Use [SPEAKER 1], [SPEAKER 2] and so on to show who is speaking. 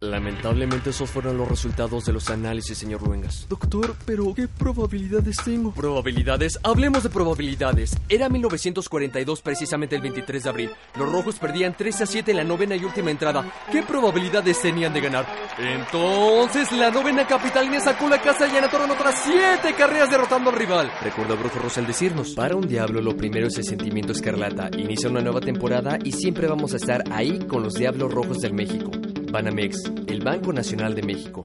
[SPEAKER 1] Lamentablemente esos fueron los resultados de los análisis, señor Ruengas.
[SPEAKER 2] Doctor, pero ¿qué probabilidades tengo?
[SPEAKER 1] ¿Probabilidades? Hablemos de probabilidades. Era 1942, precisamente el 23 de abril. Los rojos perdían 3 a 7 en la novena y última entrada. ¿Qué probabilidades tenían de ganar? Entonces, la novena capitalina sacó la casa y anotaron otras 7 carreras derrotando al rival. Recuerda Brujo Rosal decirnos, para un diablo lo primero es el sentimiento escarlata. Inicia una nueva temporada y siempre vamos a estar ahí con los Diablos Rojos del México. Banamex, el Banco Nacional de México.